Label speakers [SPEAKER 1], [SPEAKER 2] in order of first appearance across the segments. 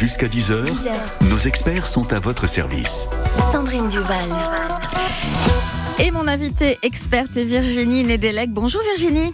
[SPEAKER 1] Jusqu'à 10h, nos experts sont à votre service.
[SPEAKER 2] Sandrine Duval.
[SPEAKER 3] Et mon invité experte est Virginie Nedelec. Bonjour Virginie.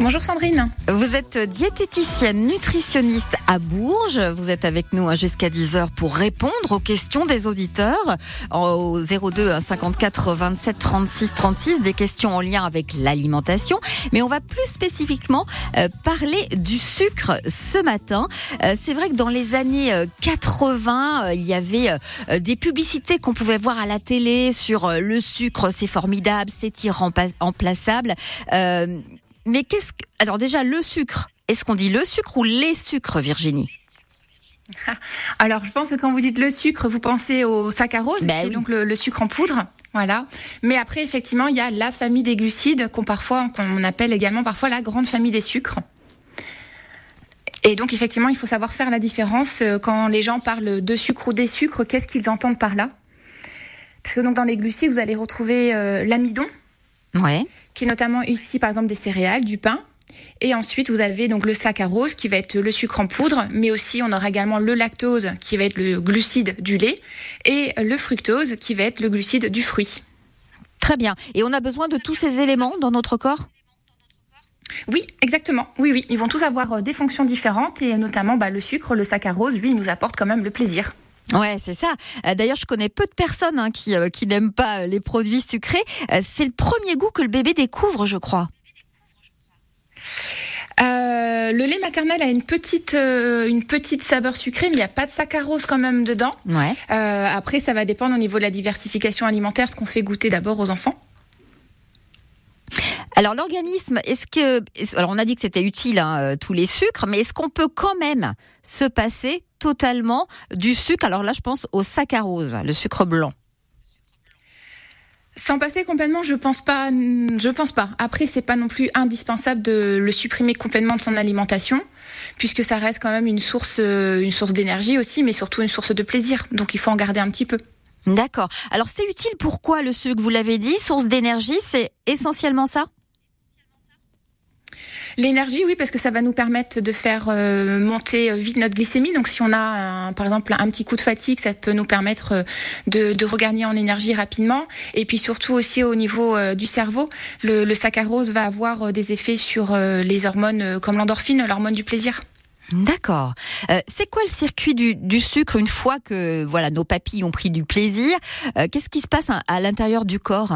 [SPEAKER 4] Bonjour Sandrine.
[SPEAKER 3] Vous êtes diététicienne nutritionniste à Bourges. Vous êtes avec nous jusqu'à 10h pour répondre aux questions des auditeurs au 02 54 27 36 36 des questions en lien avec l'alimentation. Mais on va plus spécifiquement euh, parler du sucre ce matin. Euh, c'est vrai que dans les années 80, euh, il y avait des publicités qu'on pouvait voir à la télé sur le sucre, c'est formidable, c'est irremplaçable. Mais qu'est-ce que. Alors, déjà, le sucre. Est-ce qu'on dit le sucre ou les sucres, Virginie?
[SPEAKER 4] Alors, je pense que quand vous dites le sucre, vous pensez au saccharose, ben donc le, sucre en poudre. Voilà. Mais après, effectivement, il y a la famille des glucides qu'on parfois, qu'on appelle également parfois la grande famille des sucres. Et donc, effectivement, il faut savoir faire la différence euh, quand les gens parlent de sucre ou des sucres. Qu'est-ce qu'ils entendent par là? Parce que donc dans les glucides, vous allez retrouver euh, l'amidon.
[SPEAKER 3] Ouais
[SPEAKER 4] qui est notamment ici par exemple des céréales, du pain. Et ensuite, vous avez donc le saccharose qui va être le sucre en poudre, mais aussi on aura également le lactose qui va être le glucide du lait et le fructose qui va être le glucide du fruit.
[SPEAKER 3] Très bien. Et on a besoin de tous ces éléments dans notre corps?
[SPEAKER 4] Oui, exactement. Oui, oui. Ils vont tous avoir euh, des fonctions différentes et notamment bah, le sucre, le saccharose, lui, il nous apporte quand même le plaisir.
[SPEAKER 3] Ouais, c'est ça. Euh, d'ailleurs, je connais peu de personnes hein, qui, euh, qui n'aiment pas les produits sucrés. Euh, c'est le premier goût que le bébé découvre, je crois.
[SPEAKER 4] le lait maternel a une petite, une petite saveur sucrée, mais il n'y a pas de saccharose quand même dedans.
[SPEAKER 3] Ouais.
[SPEAKER 4] après, ça va dépendre au niveau de la diversification alimentaire, ce qu'on fait goûter d'abord aux enfants.
[SPEAKER 3] Alors l'organisme, est-ce que, alors on a dit que c'était utile hein, tous les sucres, mais est-ce qu'on peut quand même se passer totalement du sucre. Alors là, je pense au saccharose, le sucre blanc.
[SPEAKER 4] Sans passer complètement, je pense pas. Je pense pas. Après, c'est pas non plus indispensable de le supprimer complètement de son alimentation, puisque ça reste quand même une source, une source d'énergie aussi, mais surtout une source de plaisir. Donc, il faut en garder un petit peu.
[SPEAKER 3] D'accord. Alors, c'est utile. Pourquoi le sucre? Vous l'avez dit, source d'énergie, c'est essentiellement ça?
[SPEAKER 4] L'énergie, oui, parce que ça va nous permettre de faire euh, monter euh, vite notre glycémie. Donc, si on a, par exemple, un petit coup de fatigue, ça peut nous permettre euh, de, de regagner en énergie rapidement. Et puis surtout aussi au niveau du cerveau, le, le, saccharose va avoir des effets sur les hormones comme l'endorphine, l'hormone du plaisir.
[SPEAKER 3] D'accord. c'est quoi le circuit du, du, sucre une fois que voilà nos papilles ont pris du plaisir? Qu'est-ce qui se passe à l'intérieur du corps?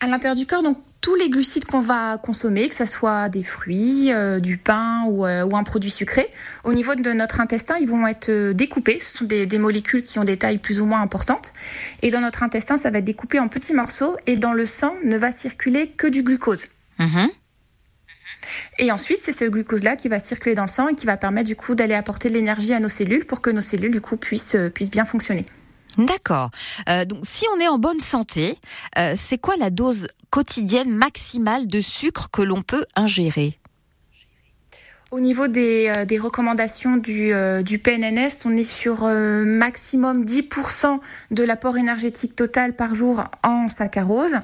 [SPEAKER 4] À l'intérieur du corps, donc tous les glucides qu'on va consommer, que ce soit des fruits, euh, du pain euh, ou, un produit sucré, au niveau de notre intestin, ils vont être euh, découpés. Ce sont des, molécules qui ont des tailles plus ou moins importantes. Et dans notre intestin, ça va être découpé en petits morceaux. Et dans le sang, ne va circuler que du glucose.
[SPEAKER 3] Mm-hmm.
[SPEAKER 4] Et ensuite, c'est ce glucose-là qui va circuler dans le sang et qui va permettre du coup d'aller apporter de l'énergie à nos cellules pour que nos cellules du coup puissent, puissent bien fonctionner.
[SPEAKER 3] D'accord. Euh, donc, si on est en bonne santé, euh, c'est quoi la dose quotidienne maximale de sucre que l'on peut ingérer?
[SPEAKER 4] Au niveau des, euh, recommandations du, du, PNNS, on est sur maximum 10% de l'apport énergétique total par jour en saccharose.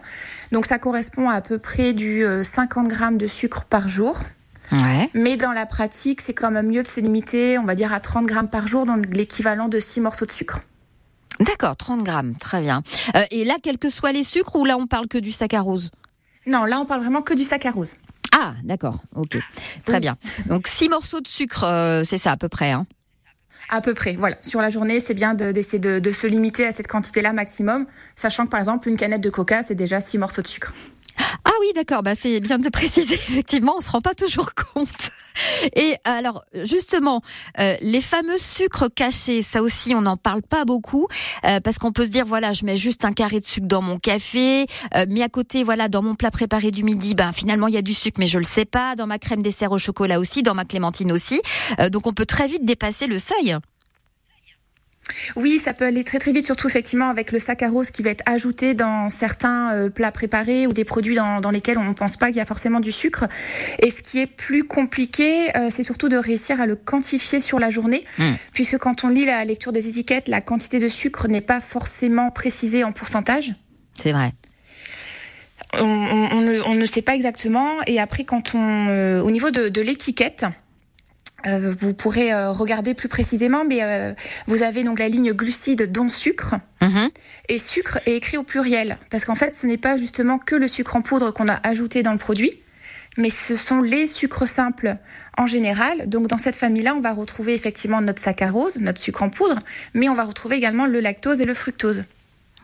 [SPEAKER 4] Donc ça correspond à à peu près du 50 grammes de sucre par jour.
[SPEAKER 3] Ouais.
[SPEAKER 4] Mais dans la pratique, c'est quand même mieux de se limiter, on va dire, à 30 grammes par jour, donc l'équivalent de 6 morceaux de sucre.
[SPEAKER 3] D'accord, 30 grammes, très bien. Euh, et là, quels que soient les sucres, ou là, on parle que du saccharose
[SPEAKER 4] Non, là, on parle vraiment que du saccharose.
[SPEAKER 3] Ah, d'accord, ok. Très bien. Donc, 6 morceaux de sucre, euh, c'est ça à peu près. Hein?
[SPEAKER 4] À peu près, voilà. Sur la journée, c'est bien d'essayer de, de, se limiter à cette quantité-là maximum, sachant que par exemple, une canette de coca, c'est déjà 6 morceaux de sucre.
[SPEAKER 3] Ah oui, d'accord, bah c'est bien de préciser, effectivement, on se rend pas toujours compte. Et alors, justement, euh, les fameux sucres cachés, ça aussi, on n'en parle pas beaucoup, euh, parce qu'on peut se dire, voilà, je mets juste un carré de sucre dans mon café, euh, mais à côté, voilà, dans mon plat préparé du midi, ben finalement, il y a du sucre, mais je le sais pas, dans ma crème dessert au chocolat aussi, dans ma clémentine aussi. donc, on peut très vite dépasser le seuil.
[SPEAKER 4] Oui, ça peut aller très très vite, surtout effectivement avec le saccharose qui va être ajouté dans certains euh, plats préparés ou des produits dans, lesquels on ne pense pas qu'il y a forcément du sucre. Et ce qui est plus compliqué, euh, c'est surtout de réussir à le quantifier sur la journée, hmm. puisque quand on lit la lecture des étiquettes, la quantité de sucre n'est pas forcément précisée en pourcentage.
[SPEAKER 3] C'est vrai.
[SPEAKER 4] On, ne, sait pas exactement. Et après, quand on, euh, au niveau de l'étiquette, euh, vous pourrez euh, regarder plus précisément, mais euh, vous avez donc la ligne glucides dont sucre. Mhm. Et sucre est écrit au pluriel, parce qu'en fait, ce n'est pas justement que le sucre en poudre qu'on a ajouté dans le produit, mais ce sont les sucres simples en général. Donc dans cette famille-là, on va retrouver effectivement notre saccharose, notre sucre en poudre, mais on va retrouver également le lactose et le fructose.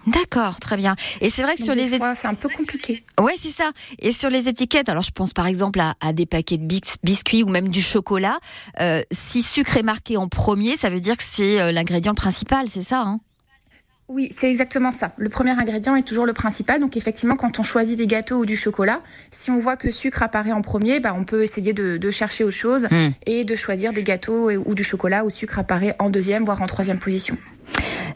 [SPEAKER 3] D'accord, très bien. Et c'est vrai que sur les
[SPEAKER 4] étiquettes, c'est un peu compliqué.
[SPEAKER 3] Ouais, c'est ça. Et sur les étiquettes, alors je pense par exemple à, des paquets de biscuits ou même du chocolat. Euh, si sucre est marqué en premier, ça veut dire que c'est euh, l'ingrédient principal, c'est ça hein?
[SPEAKER 4] Oui, c'est exactement ça. Le premier ingrédient est toujours le principal. Donc effectivement, quand on choisit des gâteaux ou du chocolat, si on voit que sucre apparaît en premier, bah, on peut essayer de, chercher autre chose hmm. et de choisir des gâteaux ou du chocolat où sucre apparaît en deuxième, voire en troisième position.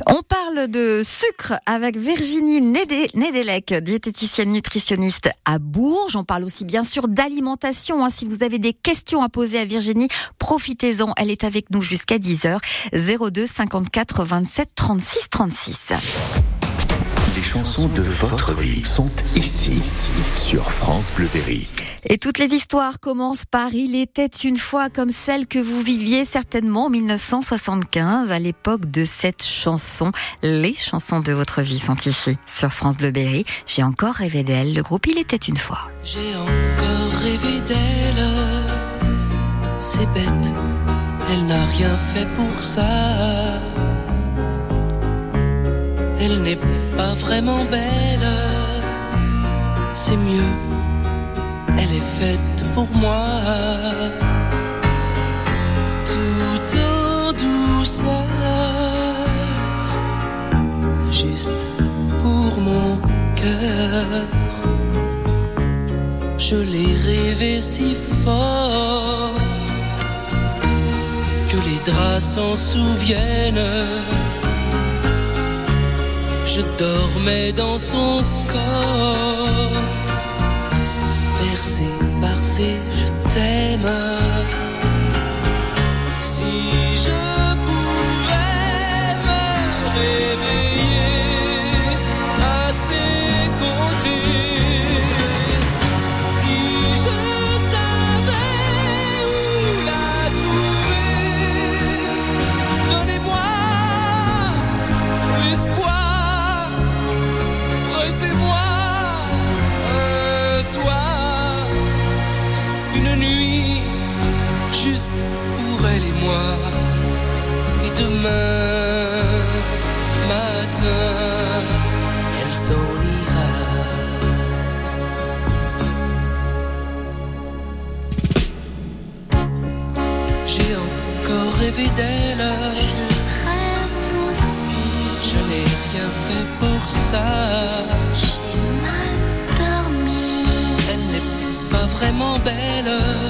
[SPEAKER 3] On parle de sucre avec Virginie Nedelec, diététicienne nutritionniste à Bourges. On parle aussi bien sûr d'alimentation. Hein. Si vous avez des questions à poser à Virginie, profitez-en. Elle est avec nous jusqu'à 10h. 02 54 27 36 36
[SPEAKER 1] les chansons de votre vie sont ici, sur France Bleu Berry.
[SPEAKER 3] Et toutes les histoires commencent par Il était une fois comme celle que vous viviez certainement en 1975, à l'époque de cette chanson. Les chansons de votre vie sont ici, sur France Bleu Berry. J'ai encore rêvé d'elle, le groupe Il était une fois.
[SPEAKER 2] J'ai encore rêvé d'elle, c'est bête, elle n'a rien fait pour ça elle n'est pas vraiment belle, c'est mieux, elle est faite pour moi. Tout en douceur, juste pour mon cœur. Je l'ai rêvé si fort. Que les draps s'en souviennent je dormais dans son corps, bercé par ses je t'aime. Pour elle et moi. Et demain matin, elle s'en ira. J'ai encore rêvé d'elle. Je n'ai rien fait pour ça.
[SPEAKER 5] J'ai mal dormi.
[SPEAKER 2] Elle n'est pas vraiment belle.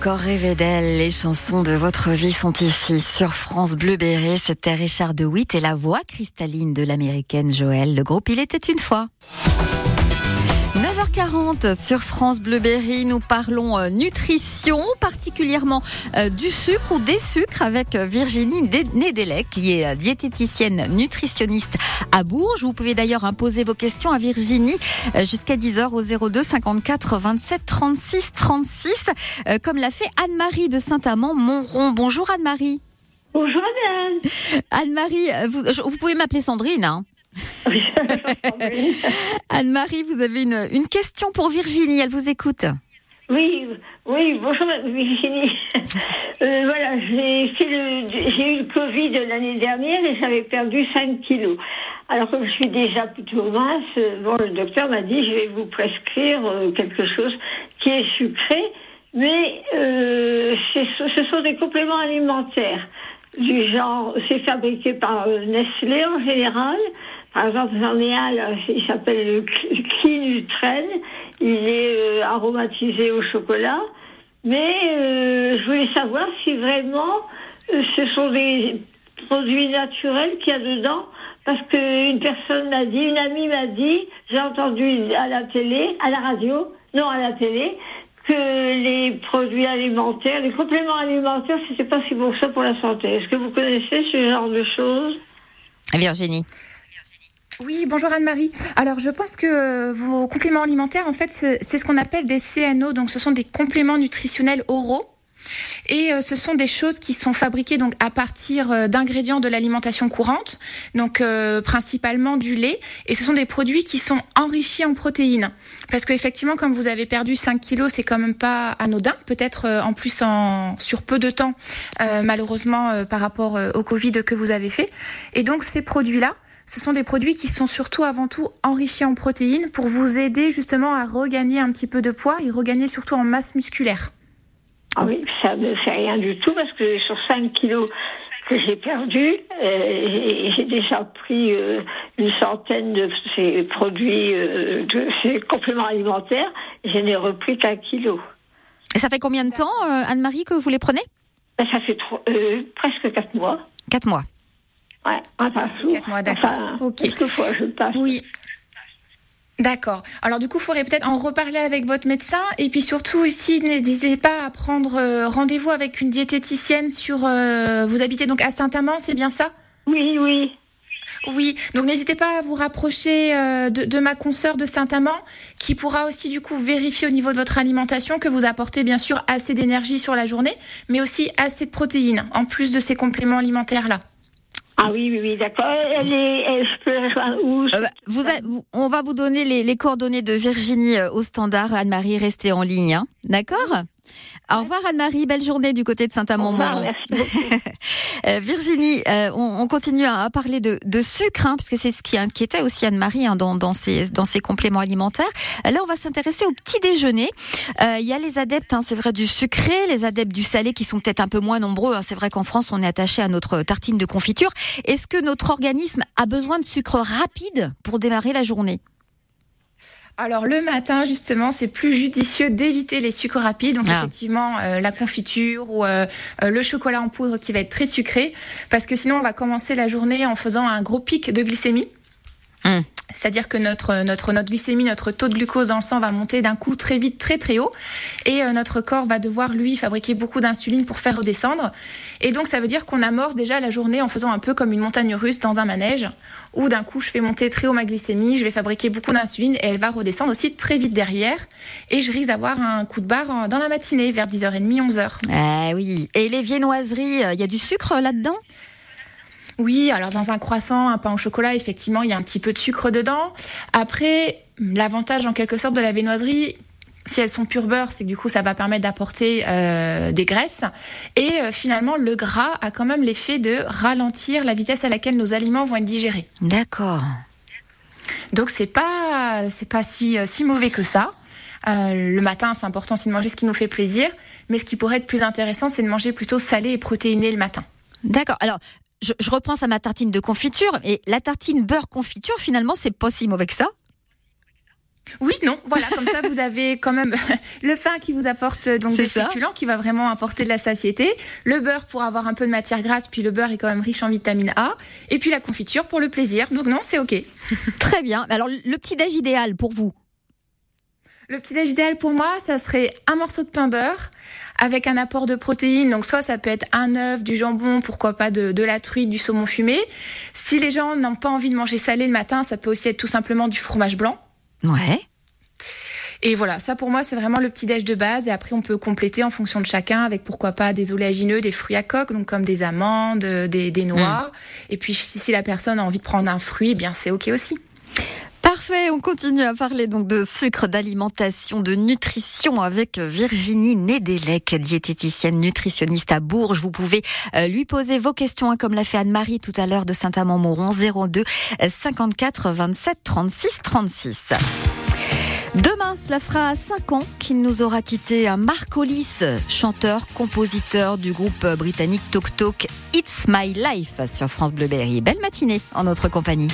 [SPEAKER 3] encore rêvé d'elle. Les chansons de votre vie sont ici sur France Bleu Béret. C'était Richard de Witt et la voix cristalline de l'américaine Joël. Le groupe Il était une fois. 9h40 sur France Bleu Berry, nous parlons euh, nutrition, particulièrement euh, du sucre ou des sucres avec euh, Virginie Nédélec, qui est diététicienne nutritionniste à Bourges. Vous pouvez d'ailleurs imposer vos questions à Virginie jusqu'à 10h au 02 54 27 36 36, comme l'a fait Anne-Marie de Saint-Amand-Montrond. Bonjour Anne-Marie.
[SPEAKER 6] Bonjour Anne.
[SPEAKER 3] Anne-Marie, vous, vous pouvez m'appeler Sandrine. Hein Anne-Marie, vous avez une, question pour Virginie, elle vous écoute.
[SPEAKER 6] Oui, oui, bonjour Virginie. Euh, voilà, j'ai eu le Covid l'année dernière et j'avais perdu 5 kilos. Alors comme je suis déjà plutôt mince, bon, le docteur m'a dit je vais vous prescrire euh, quelque chose qui est sucré, mais euh, ce sont des compléments alimentaires du genre, c'est fabriqué par Nestlé en général. Par exemple, j'en ai un, il s'appelle le Clinutren. Il est euh, aromatisé au chocolat. Mais euh, je voulais savoir si vraiment euh, ce sont des produits naturels qu'il y a dedans. Parce qu'une personne m'a dit, une amie m'a dit, j'ai entendu à la télé, à la radio, non à la télé, que les produits alimentaires, les compléments alimentaires, c'était pas si bon que ça pour la santé. Est-ce que vous connaissez ce genre de choses?
[SPEAKER 3] Virginie.
[SPEAKER 4] Oui, bonjour Anne-Marie. Alors, je pense que euh, vos compléments alimentaires, en fait, c'est ce qu'on appelle des CNO, donc ce sont des compléments nutritionnels oraux. Et euh, ce sont des choses qui sont fabriquées donc à partir euh, d'ingrédients de l'alimentation courante, donc principalement du lait. Et ce sont des produits qui sont enrichis en protéines. Parce qu'effectivement, comme vous avez perdu 5 kilos, c'est quand même pas anodin. Peut-être en plus en sur peu de temps, malheureusement par rapport au Covid que vous avez fait. Et donc ces produits-là ce sont des produits qui sont surtout avant tout enrichis en protéines pour vous aider justement à regagner un petit peu de poids et regagner surtout en masse musculaire.
[SPEAKER 6] Ah oui, ça ne fait rien du tout parce que sur 5 kilos que j'ai perdu, euh, j'ai déjà pris euh, une centaine de ces produits, euh, de ces compléments alimentaires, je n'ai repris qu'un kilo.
[SPEAKER 3] Et ça fait combien de temps, Anne-Marie, que vous les prenez?
[SPEAKER 6] Ben, Ça fait presque 4 mois.
[SPEAKER 3] 4 mois.
[SPEAKER 6] Ouais,
[SPEAKER 4] Quatre mois, d'accord. ok.
[SPEAKER 6] je passe.
[SPEAKER 4] Oui. D'accord. Alors du coup, il faudrait peut-être en reparler avec votre médecin et puis surtout aussi n'hésitez pas à prendre euh, rendez-vous avec une diététicienne sur. Euh, vous habitez donc à Saint-Amand, c'est bien ça?
[SPEAKER 6] Oui, oui.
[SPEAKER 4] Oui, donc n'hésitez pas à vous rapprocher euh, de, de, ma consoeur de Saint-Amand, qui pourra aussi du coup vérifier au niveau de votre alimentation que vous apportez bien sûr assez d'énergie sur la journée, mais aussi assez de protéines, en plus de ces compléments alimentaires là.
[SPEAKER 6] Ah oui, oui, oui, d'accord. Elle est, je euh, bah,
[SPEAKER 3] vous, on va vous donner les, les coordonnées de Virginie euh, au standard. Anne-Marie, restez en ligne, hein. d'accord? Au revoir Anne-Marie, belle journée du côté de Saint-Amand.
[SPEAKER 6] Merci beaucoup.
[SPEAKER 3] Euh, Virginie, euh, on, continue à, parler de, sucre, hein, parce que c'est ce qui inquiétait aussi Anne-Marie hein, dans, dans, ses, dans ses compléments alimentaires. Là, on va s'intéresser au petit déjeuner. Euh, il y a les adeptes, hein, c'est vrai, du sucré, les adeptes du salé qui sont peut-être un peu moins nombreux. C'est vrai qu'en France, on est attaché à notre tartine de confiture. Est-ce que notre organisme a besoin de sucre rapide pour démarrer la journée?
[SPEAKER 4] Alors le matin justement, c'est plus judicieux d'éviter les sucres rapides, donc ah. effectivement euh, la confiture ou euh, euh, le chocolat en poudre qui va être très sucré, parce que sinon on va commencer la journée en faisant un gros pic de glycémie. Hum. C'est-à-dire que notre, notre, notre glycémie, notre taux de glucose dans le sang va monter d'un coup très vite, très très haut. Et euh, notre corps va devoir, lui, fabriquer beaucoup d'insuline pour faire redescendre. Et donc, ça veut dire qu'on amorce déjà la journée en faisant un peu comme une montagne russe dans un manège, où d'un coup, je fais monter très haut ma glycémie, je vais fabriquer beaucoup d'insuline et elle va redescendre aussi très vite derrière. Et je risque d'avoir un coup de barre dans la matinée, vers 10h30, 11h.
[SPEAKER 3] Ah oui. Et les viennoiseries, euh, il y a du sucre là-dedans?
[SPEAKER 4] Oui, alors dans un croissant, un pain au chocolat, effectivement, il y a un petit peu de sucre dedans. Après, l'avantage en quelque sorte de la viennoiserie, si elles sont pur beurre, c'est que du coup ça va permettre d'apporter euh, des graisses. Et euh, finalement, le gras a quand même l'effet de ralentir la vitesse à laquelle nos aliments vont être digérés.
[SPEAKER 3] D'accord.
[SPEAKER 4] Donc c'est pas c'est pas si euh, si mauvais que ça. le matin, c'est important aussi de manger ce qui nous fait plaisir, mais ce qui pourrait être plus intéressant, c'est de manger plutôt salé et protéiné le matin.
[SPEAKER 3] D'accord. Alors, je, je, repense à ma tartine de confiture, et la tartine beurre confiture, finalement, c'est pas si mauvais que ça.
[SPEAKER 4] Oui, non, voilà, comme ça vous avez quand même le pain qui vous apporte donc des féculents, qui va vraiment apporter de la satiété, le beurre pour avoir un peu de matière grasse, puis le beurre est quand même riche en vitamine A, et puis la confiture pour le plaisir. Donc non, c'est ok.
[SPEAKER 3] Très bien. Alors le petit déj idéal pour vous?
[SPEAKER 4] Le petit déj idéal pour moi, ça serait un morceau de pain beurre avec un apport de protéines. Donc soit ça peut être un œuf, du jambon, pourquoi pas de, de la truite, du saumon fumé. Si les gens n'ont pas envie de manger salé le matin, ça peut aussi être tout simplement du fromage blanc.
[SPEAKER 7] Ouais.
[SPEAKER 4] Et voilà, ça pour moi c'est vraiment le petit déj de base. Et après on peut compléter en fonction de chacun avec pourquoi pas des oléagineux, des fruits à coque, donc comme des amandes, des, des noix. Et puis si, si la personne a envie de prendre un fruit, eh bien c'est ok aussi.
[SPEAKER 7] Parfait, on continue à parler donc de sucre, d'alimentation, de nutrition avec Virginie Nedelec, diététicienne nutritionniste à Bourges. Vous pouvez euh, lui poser vos questions hein, comme l'a fait Anne-Marie tout à l'heure de Saint-Amand-Montrond 02 54 27 36 36. Demain, cela fera 5 ans qu'il nous aura quitté un Marc Hollis, chanteur, compositeur du groupe britannique Tok Tok It's My Life sur France Bleu Berry. Belle matinée en notre compagnie.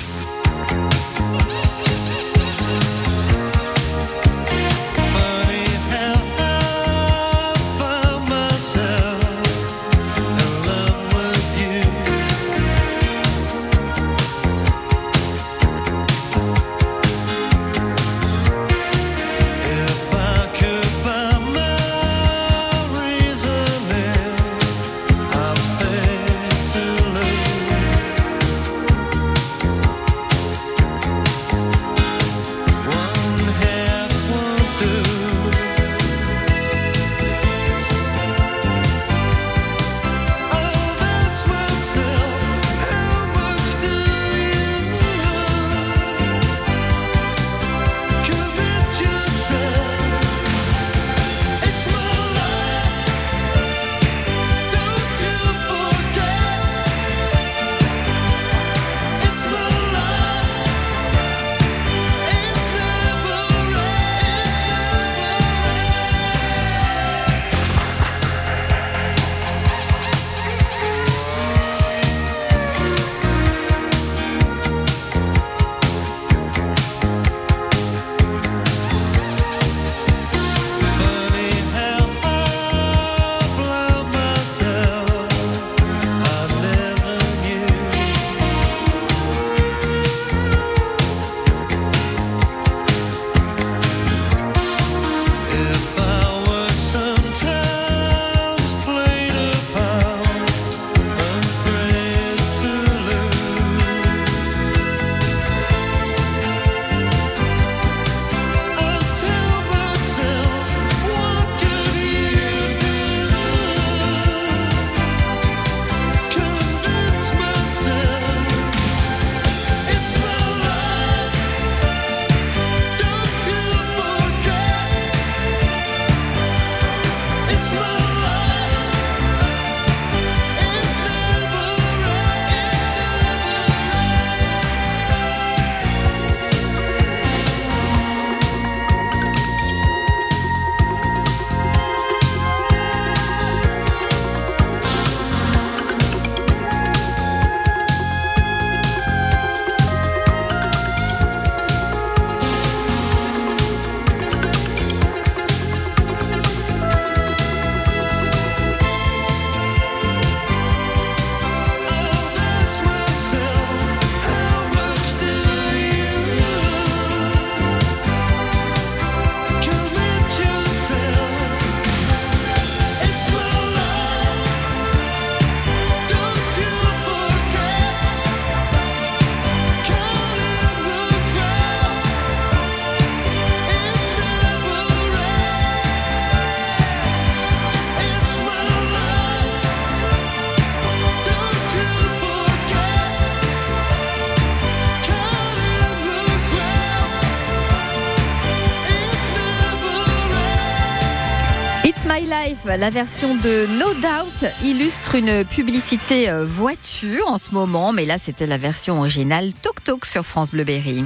[SPEAKER 7] La version de No Doubt, illustre une publicité euh, voiture en ce moment, mais là c'était la version originale Tok Tok sur France Bleu Berry.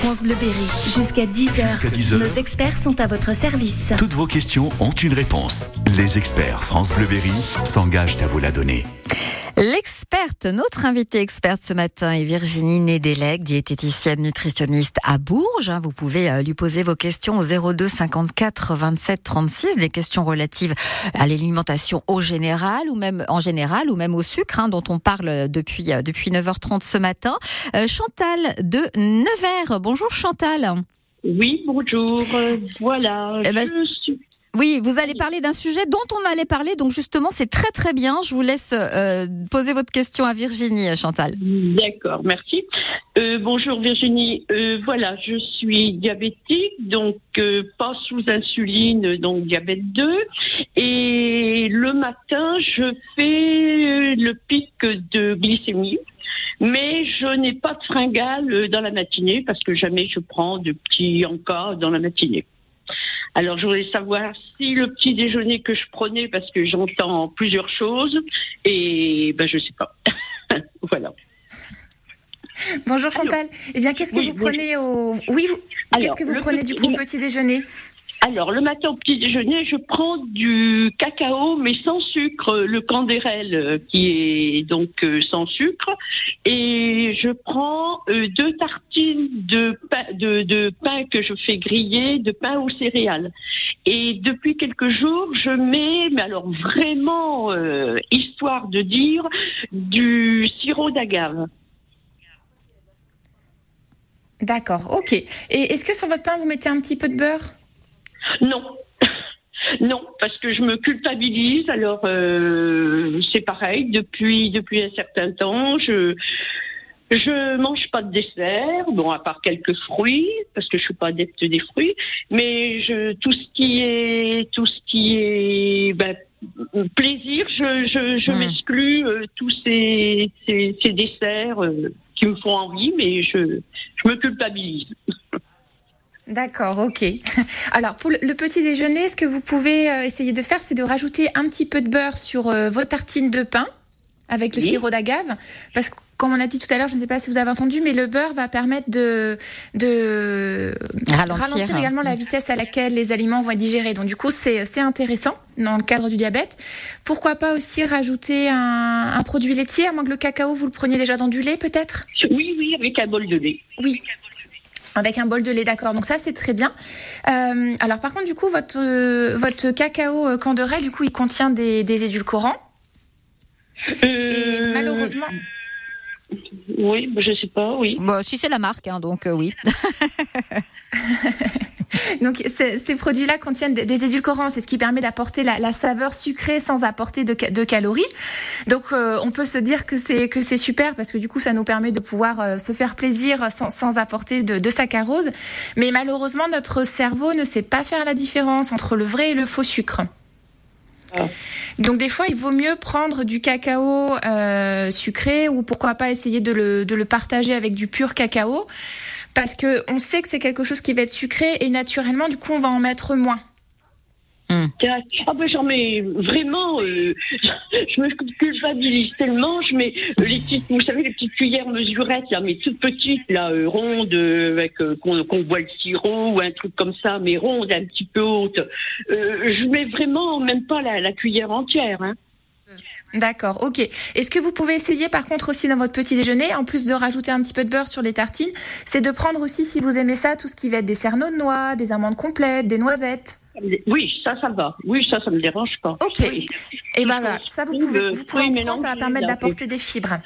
[SPEAKER 8] France Bleu Berry, jusqu'à 10h.
[SPEAKER 1] Jusqu'à 10 heures.
[SPEAKER 8] Nos experts sont à votre service.
[SPEAKER 1] Toutes vos questions ont une réponse. Les experts France Bleu Berry s'engagent à vous la donner.
[SPEAKER 7] Notre invitée experte ce matin est Virginie Nédélec, diététicienne nutritionniste à Bourges. Hein, Vous pouvez euh, lui poser vos questions au 02 54 27 36, des questions relatives à l'alimentation au général ou même en général ou même au sucre hein, dont on parle depuis euh, depuis 9h30 ce matin. Euh, Chantal de Nevers. Bonjour Chantal.
[SPEAKER 9] Oui, bonjour. voilà.
[SPEAKER 3] Eh ben,
[SPEAKER 9] je suis
[SPEAKER 3] Oui, vous allez parler d'un sujet dont on allait parler, donc justement, c'est très très bien. Je vous laisse euh, poser votre question à Virginie, Chantal.
[SPEAKER 9] D'accord, merci. Euh, bonjour Virginie. Euh, voilà, je suis diabétique, donc euh, pas sous insuline, donc diabète 2. Et le matin, je fais le pic de glycémie. Mais je n'ai pas de fringale dans la matinée parce que jamais je prends de petits encas dans la matinée. Alors, je voulais savoir si le petit déjeuner que je prenais, parce que j'entends plusieurs choses, et ben je sais pas. voilà.
[SPEAKER 4] Bonjour Chantal. Eh bien, qu'est-ce que
[SPEAKER 9] Oui,
[SPEAKER 4] vous prenez au Oui, vous... qu'est-ce que vous prenez du coup au petit déjeuner?
[SPEAKER 9] Alors, le matin au petit déjeuner, je prends du cacao, mais sans sucre, le candérel, euh, qui est donc euh, sans sucre. Et je prends euh, deux tartines de pain, que je fais griller, de pain aux céréales. Et depuis quelques jours, je mets, mais alors vraiment, histoire de dire, du sirop d'agave.
[SPEAKER 4] D'accord, ok. Et est-ce que sur votre pain vous mettez un petit peu de beurre?
[SPEAKER 9] Non. Non, parce que je me culpabilise. Alors euh, c'est pareil depuis depuis un certain temps. Je je mange pas de dessert, bon à part quelques fruits parce que je suis pas adepte des fruits, mais je tout ce qui est tout ce qui est ben, plaisir, je je, je
[SPEAKER 3] Mm.
[SPEAKER 9] m'exclus euh, tous ces, ces ces desserts euh, qui me font envie, mais je je me culpabilise.
[SPEAKER 4] D'accord, ok. Alors pour le, petit déjeuner, ce que vous pouvez euh, essayer de faire, c'est de rajouter un petit peu de beurre sur euh, vos tartines de pain avec le
[SPEAKER 9] Oui.
[SPEAKER 4] sirop d'agave, parce que comme on a dit tout à l'heure, je ne sais pas si vous avez entendu, mais le beurre va permettre de, de
[SPEAKER 3] Ralentir.
[SPEAKER 4] également la vitesse à laquelle les aliments vont être digérés. Donc du coup, c'est c'est intéressant dans le cadre du diabète. Pourquoi pas aussi rajouter un, un produit laitier, à moins que le cacao, vous le preniez déjà dans du lait peut-être?
[SPEAKER 9] Oui, oui, avec un bol de lait.
[SPEAKER 4] Oui. Avec un bol de lait, d'accord. Donc ça, c'est très bien. Euh, alors par contre, du coup, votre euh, votre cacao euh, Canderel, du coup, il contient des, des édulcorants. Et
[SPEAKER 9] Euh,
[SPEAKER 4] malheureusement,
[SPEAKER 9] Oui, bah, je sais pas, oui.
[SPEAKER 3] Bon, si c'est la marque, hein, donc euh, oui.
[SPEAKER 4] donc ces, produits-là contiennent des, des édulcorants. C'est ce qui permet d'apporter la, la saveur sucrée sans apporter de calories. Donc euh, on peut se dire que c'est que c'est super parce que du coup, ça nous permet de pouvoir euh, se faire plaisir sans, sans apporter de, de saccharose. Mais malheureusement, notre cerveau ne sait pas faire la différence entre le vrai et le faux sucre.
[SPEAKER 9] Ah.
[SPEAKER 4] Donc des fois, il vaut mieux prendre du cacao euh, sucré ou pourquoi pas essayer de le, de le partager avec du pur cacao parce que on sait que c'est quelque chose qui va être sucré et naturellement, du coup, on va en mettre moins.
[SPEAKER 9] Tiens, Ah ben j'en mets vraiment, euh, je me culpabilise tellement, je mets euh, les petites, vous savez les petites cuillères mesurettes là, mais toutes petites là, euh, rondes euh, avec euh, qu'on qu'on boit le sirop ou un truc comme ça, mais rondes un petit peu hautes. Euh, je mets vraiment même pas la, la cuillère entière. Hein.
[SPEAKER 4] D'accord, ok. Et ce que vous pouvez essayer par contre aussi dans votre petit déjeuner, en plus de rajouter un petit peu de beurre sur les tartines, c'est de prendre aussi, si vous aimez ça, tout ce qui va être des cerneaux de noix, des amandes complètes, des noisettes.
[SPEAKER 9] Oui, ça, ça va. Oui, ça, ça me dérange pas.
[SPEAKER 4] Ok.
[SPEAKER 9] Oui.
[SPEAKER 4] Et ben voilà, ça vous pouvez, vous pouvez
[SPEAKER 9] oui,
[SPEAKER 4] en prendre, ça va permettre d'apporter des fibres.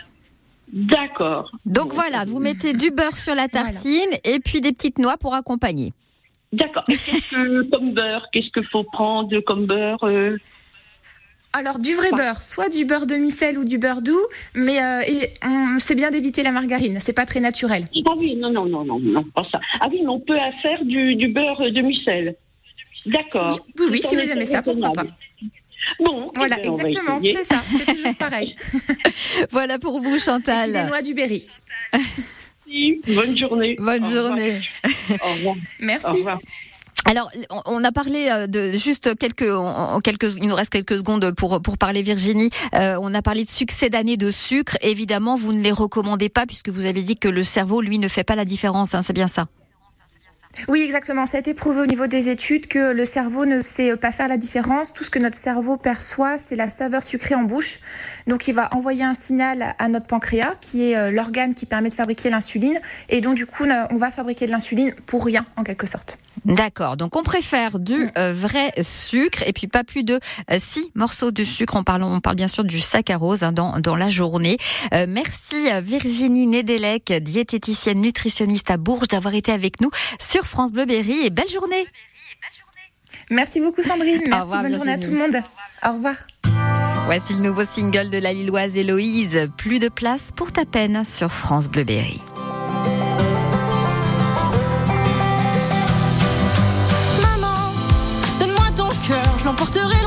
[SPEAKER 9] D'accord.
[SPEAKER 3] Donc voilà, vous mettez du beurre sur la
[SPEAKER 4] Voilà.
[SPEAKER 3] tartine et puis des petites noix pour accompagner.
[SPEAKER 9] D'accord. Et qu'est-ce que comme beurre Qu'est-ce qu'il faut prendre comme beurre euh?
[SPEAKER 4] Alors du vrai beurre, soit du beurre demi-sel ou du beurre doux, mais euh, et, bien d'éviter la margarine, c'est pas très naturel.
[SPEAKER 9] Ah oui, non, non, non, non, non, pas ça. Ah oui, mais on peut faire du, du beurre demi-sel. D'accord.
[SPEAKER 4] Oui, oui, si vous aimez ça, pourquoi pas.
[SPEAKER 9] Bon,
[SPEAKER 4] Voilà,
[SPEAKER 9] ben,
[SPEAKER 4] exactement, c'est ça, c'est toujours pareil.
[SPEAKER 3] Voilà pour vous, Chantal.
[SPEAKER 4] noix du berry.
[SPEAKER 9] Merci. Bonne journée.
[SPEAKER 3] Bonne
[SPEAKER 9] Au revoir.
[SPEAKER 3] journée.
[SPEAKER 9] Au revoir. Au
[SPEAKER 4] Merci.
[SPEAKER 9] revoir.
[SPEAKER 3] Alors, on- a parlé euh, de juste quelques, quelques, il nous reste quelques secondes pour pour parler Virginie. Euh, on a parlé de succès d'année de sucre. Évidemment, vous ne les recommandez pas puisque vous avez dit que le cerveau, lui, ne fait pas la différence. hein, c'est bien ça.
[SPEAKER 4] Oui, exactement. Ça a été prouvé au niveau des études que le cerveau ne sait pas faire la différence. Tout ce que notre cerveau perçoit, c'est la saveur sucrée en bouche. Donc, il va envoyer un signal à notre pancréas, qui est euh, l'organe qui permet de fabriquer l'insuline. Et donc, du coup, on va fabriquer de l'insuline pour rien, en quelque sorte.
[SPEAKER 3] D'accord, donc on préfère du mm. euh, vrai sucre et puis pas plus de 6 euh, morceaux de sucre. On parle, on parle bien sûr du saccharose hein, dans, dans la journée. Euh, merci Virginie Nedelec, diététicienne nutritionniste à Bourges, d'avoir été avec nous sur France Bleu Berry et belle journée.
[SPEAKER 4] Merci beaucoup Sandrine, merci, bonne journée à tout le monde. Au revoir.
[SPEAKER 3] Voici le nouveau single de la Lilloise Héloïse, Plus de place pour ta peine sur France Bleu Berry.
[SPEAKER 10] L'emporterai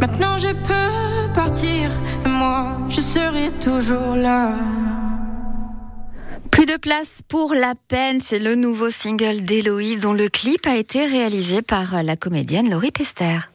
[SPEAKER 10] Maintenant je peux partir, moi je serai toujours là.
[SPEAKER 3] Plus de place pour la peine, c'est le nouveau single d'Héloïse dont le clip a été réalisé par la comédienne Laurie Pester.